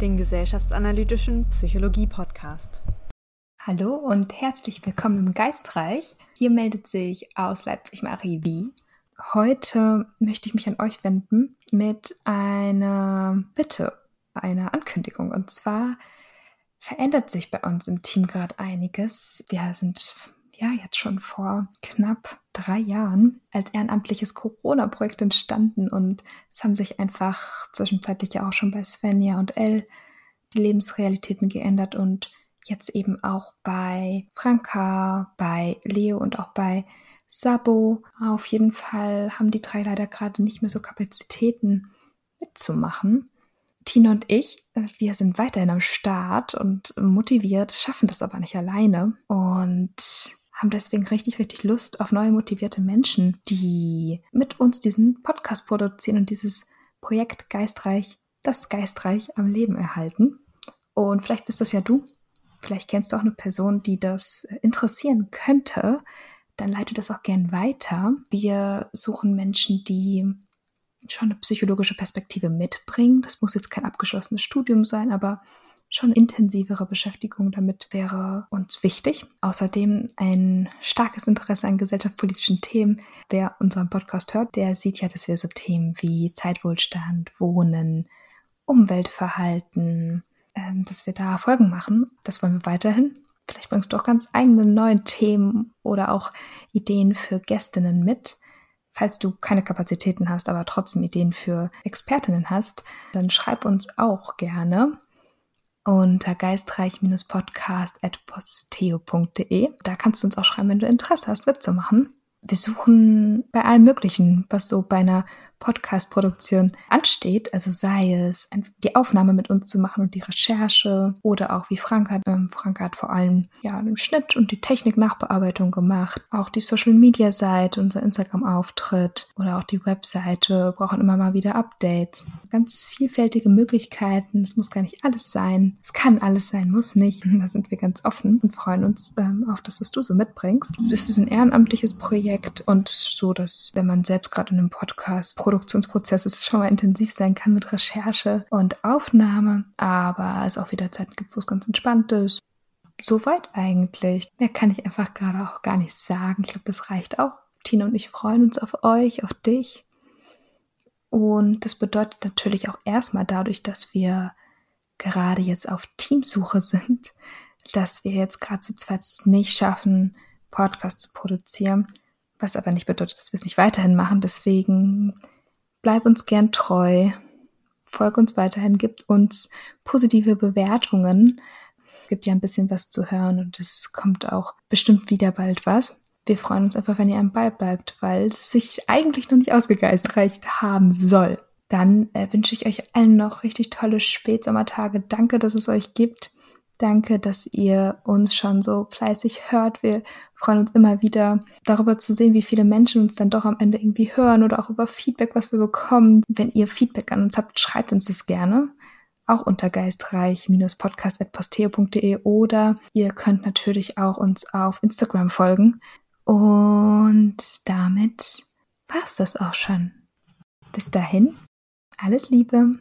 den gesellschaftsanalytischen Psychologie-Podcast. Hallo und herzlich willkommen im Geistreich. Hier meldet sich aus Leipzig Marie Wie. Heute möchte ich mich an euch wenden mit einer Bitte, einer Ankündigung. Und zwar verändert sich bei uns im Team gerade einiges. Wir sind ja jetzt schon vor knapp drei Jahren als ehrenamtliches Corona-Projekt entstanden und es haben sich einfach zwischenzeitlich ja auch schon bei Svenja und Elle die Lebensrealitäten geändert und jetzt eben auch bei Franka, bei Leo und auch bei Sabo. Auf jeden Fall haben die drei leider gerade nicht mehr so Kapazitäten mitzumachen. Tina und ich, wir sind weiterhin am Start und motiviert, schaffen das aber nicht alleine und haben deswegen richtig, richtig Lust auf neue motivierte Menschen, die mit uns diesen Podcast produzieren und dieses Projekt Geistreich, das Geistreich am Leben erhalten. Und vielleicht bist das ja du. Vielleicht kennst du auch eine Person, die das interessieren könnte. Dann leite das auch gern weiter. Wir suchen Menschen, die schon eine psychologische Perspektive mitbringen. Das muss jetzt kein abgeschlossenes Studium sein, aber schon intensivere Beschäftigung damit wäre uns wichtig. Außerdem ein starkes Interesse an gesellschaftspolitischen Themen. Wer unseren Podcast hört, der sieht ja, dass wir so Themen wie Zeitwohlstand, Wohnen, Umweltverhalten, ähm, dass wir da Folgen machen. Das wollen wir weiterhin. Vielleicht bringst du auch ganz eigene neue Themen oder auch Ideen für Gästinnen mit. Falls du keine Kapazitäten hast, aber trotzdem Ideen für Expertinnen hast, dann schreib uns auch gerne unter geistreich-podcast.posteo.de. Da kannst du uns auch schreiben, wenn du Interesse hast, mitzumachen. Wir suchen bei allem Möglichen, was so bei einer Podcast-Produktion ansteht, also sei es die Aufnahme mit uns zu machen und die Recherche oder auch wie Frank hat, ähm, Frank hat vor allem ja den Schnitt und die Technik-Nachbearbeitung gemacht, auch die Social-Media-Seite, unser Instagram-Auftritt oder auch die Webseite brauchen immer mal wieder Updates. Ganz vielfältige Möglichkeiten, es muss gar nicht alles sein, es kann alles sein, muss nicht, da sind wir ganz offen und freuen uns ähm, auf das, was du so mitbringst. Es ist ein ehrenamtliches Projekt und so, dass wenn man selbst gerade in einem Podcast Produktionsprozesses schon mal intensiv sein kann mit Recherche und Aufnahme, aber es auch wieder Zeiten gibt, wo es ganz entspannt ist. Soweit eigentlich. Mehr kann ich einfach gerade auch gar nicht sagen. Ich glaube, das reicht auch. Tina und ich freuen uns auf euch, auf dich. Und das bedeutet natürlich auch erstmal dadurch, dass wir gerade jetzt auf Teamsuche sind, dass wir jetzt gerade zu zweit nicht schaffen, Podcasts zu produzieren, was aber nicht bedeutet, dass wir es nicht weiterhin machen. Deswegen Bleib uns gern treu. Folg uns weiterhin, gib uns positive Bewertungen. Es gibt ja ein bisschen was zu hören und es kommt auch bestimmt wieder bald was. Wir freuen uns einfach, wenn ihr am Ball bleibt, weil es sich eigentlich noch nicht ausgegeistreicht haben soll. Dann äh, wünsche ich euch allen noch richtig tolle Spätsommertage. Danke, dass es euch gibt. Danke, dass ihr uns schon so fleißig hört. Wir freuen uns immer wieder darüber zu sehen, wie viele Menschen uns dann doch am Ende irgendwie hören oder auch über Feedback, was wir bekommen. Wenn ihr Feedback an uns habt, schreibt uns das gerne. Auch unter geistreich-podcast.posteo.de oder ihr könnt natürlich auch uns auf Instagram folgen. Und damit war's das auch schon. Bis dahin, alles Liebe.